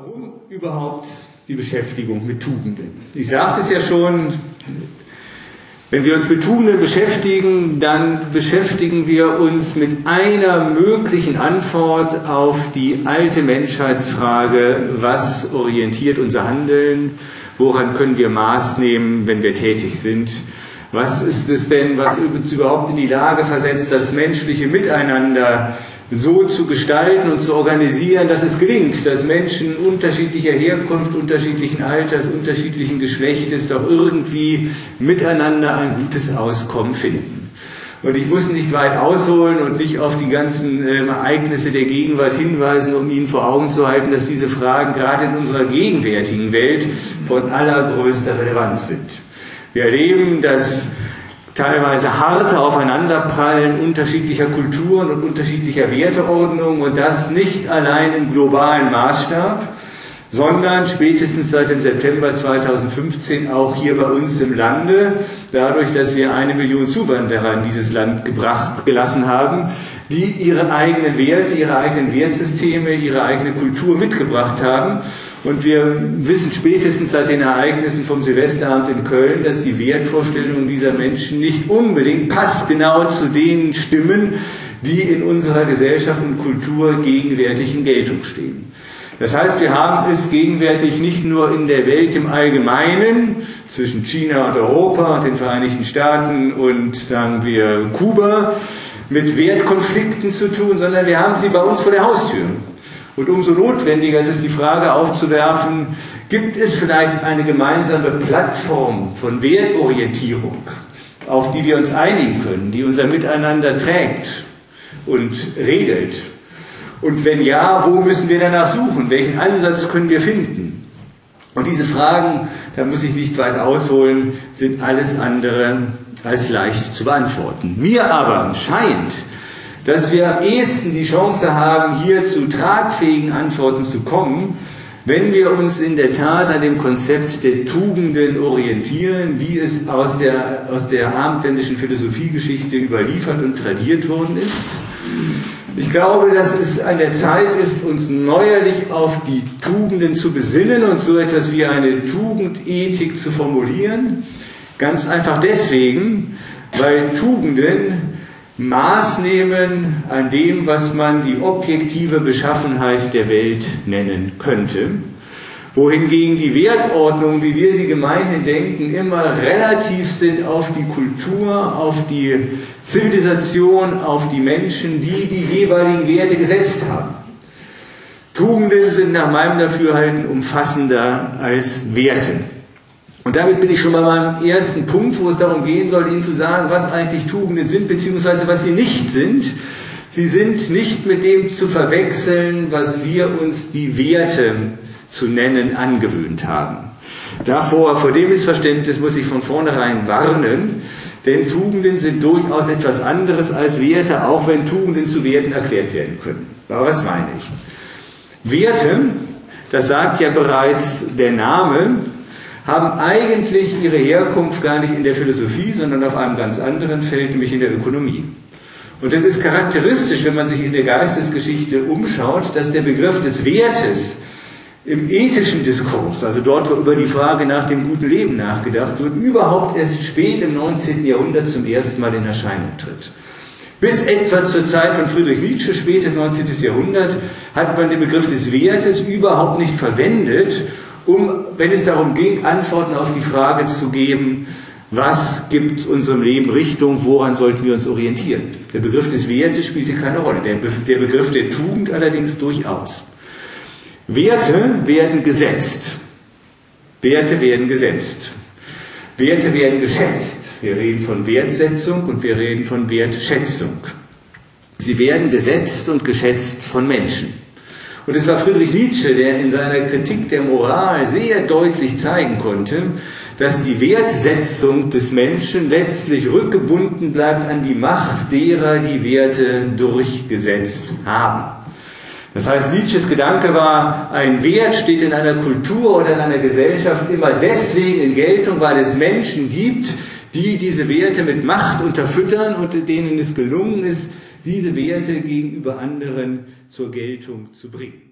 Warum überhaupt die Beschäftigung mit Tugenden? Ich sagte es ja schon, wenn wir uns mit Tugenden beschäftigen, dann beschäftigen wir uns mit einer möglichen Antwort auf die alte Menschheitsfrage, was orientiert unser Handeln, woran können wir Maß nehmen, wenn wir tätig sind. Was ist es denn, was uns überhaupt in die Lage versetzt, das menschliche Miteinander so zu gestalten und zu organisieren, dass es gelingt, dass Menschen unterschiedlicher Herkunft, unterschiedlichen Alters, unterschiedlichen Geschlechtes doch irgendwie miteinander ein gutes Auskommen finden. Und ich muss nicht weit ausholen und nicht auf die ganzen äh, Ereignisse der Gegenwart hinweisen, um Ihnen vor Augen zu halten, dass diese Fragen gerade in unserer gegenwärtigen Welt von allergrößter Relevanz sind. Wir erleben, dass teilweise harte Aufeinanderprallen unterschiedlicher Kulturen und unterschiedlicher Werteordnungen und das nicht allein im globalen Maßstab, sondern spätestens seit dem September 2015 auch hier bei uns im Lande, dadurch, dass wir eine Million Zuwanderer in dieses Land gebracht, gelassen haben, die ihre eigenen Werte, ihre eigenen Wertsysteme, ihre eigene Kultur mitgebracht haben. Und wir wissen spätestens seit den Ereignissen vom Silvesterabend in Köln, dass die Wertvorstellungen dieser Menschen nicht unbedingt passgenau zu denen stimmen, die in unserer Gesellschaft und Kultur gegenwärtig in Geltung stehen. Das heißt, wir haben es gegenwärtig nicht nur in der Welt im Allgemeinen zwischen China und Europa und den Vereinigten Staaten und sagen wir Kuba mit Wertkonflikten zu tun, sondern wir haben sie bei uns vor der Haustür. Und umso notwendiger ist es, die Frage aufzuwerfen, gibt es vielleicht eine gemeinsame Plattform von Wertorientierung, auf die wir uns einigen können, die unser Miteinander trägt und regelt? Und wenn ja, wo müssen wir danach suchen? Welchen Ansatz können wir finden? Und diese Fragen, da muss ich nicht weit ausholen, sind alles andere als leicht zu beantworten. Mir aber scheint, dass wir am ehesten die Chance haben, hier zu tragfähigen Antworten zu kommen, wenn wir uns in der Tat an dem Konzept der Tugenden orientieren, wie es aus der, aus der abendländischen Philosophiegeschichte überliefert und tradiert worden ist. Ich glaube, dass es an der Zeit ist, uns neuerlich auf die Tugenden zu besinnen und so etwas wie eine Tugendethik zu formulieren. Ganz einfach deswegen, weil Tugenden Maß nehmen an dem, was man die objektive Beschaffenheit der Welt nennen könnte wohingegen die Wertordnungen, wie wir sie gemeinhin denken, immer relativ sind auf die Kultur, auf die Zivilisation, auf die Menschen, die die jeweiligen Werte gesetzt haben. Tugenden sind nach meinem Dafürhalten umfassender als Werte. Und damit bin ich schon bei meinem ersten Punkt, wo es darum gehen soll, Ihnen zu sagen, was eigentlich Tugenden sind, beziehungsweise was sie nicht sind. Sie sind nicht mit dem zu verwechseln, was wir uns die Werte zu nennen angewöhnt haben. Davor, vor dem Missverständnis muss ich von vornherein warnen, denn Tugenden sind durchaus etwas anderes als Werte, auch wenn Tugenden zu Werten erklärt werden können. Aber was meine ich? Werte, das sagt ja bereits der Name, haben eigentlich ihre Herkunft gar nicht in der Philosophie, sondern auf einem ganz anderen Feld, nämlich in der Ökonomie. Und es ist charakteristisch, wenn man sich in der Geistesgeschichte umschaut, dass der Begriff des Wertes im ethischen Diskurs, also dort, wo über die Frage nach dem guten Leben nachgedacht wird, überhaupt erst spät im 19. Jahrhundert zum ersten Mal in Erscheinung tritt. Bis etwa zur Zeit von Friedrich Nietzsche, spätes 19. Jahrhundert, hat man den Begriff des Wertes überhaupt nicht verwendet, um, wenn es darum ging, Antworten auf die Frage zu geben, was gibt unserem Leben Richtung, woran sollten wir uns orientieren. Der Begriff des Wertes spielte keine Rolle, der, Begriff der Tugend allerdings durchaus. Werte werden gesetzt. Werte werden gesetzt. Werte werden geschätzt. Wir reden von Wertsetzung und wir reden von Wertschätzung. Sie werden gesetzt und geschätzt von Menschen. Und es war Friedrich Nietzsche, der in seiner Kritik der Moral sehr deutlich zeigen konnte, dass die Wertsetzung des Menschen letztlich rückgebunden bleibt an die Macht derer, die Werte durchgesetzt haben. Das heißt, Nietzsches Gedanke war, ein Wert steht in einer Kultur oder in einer Gesellschaft immer deswegen in Geltung, weil es Menschen gibt, die diese Werte mit Macht unterfüttern und denen es gelungen ist, diese Werte gegenüber anderen zur Geltung zu bringen.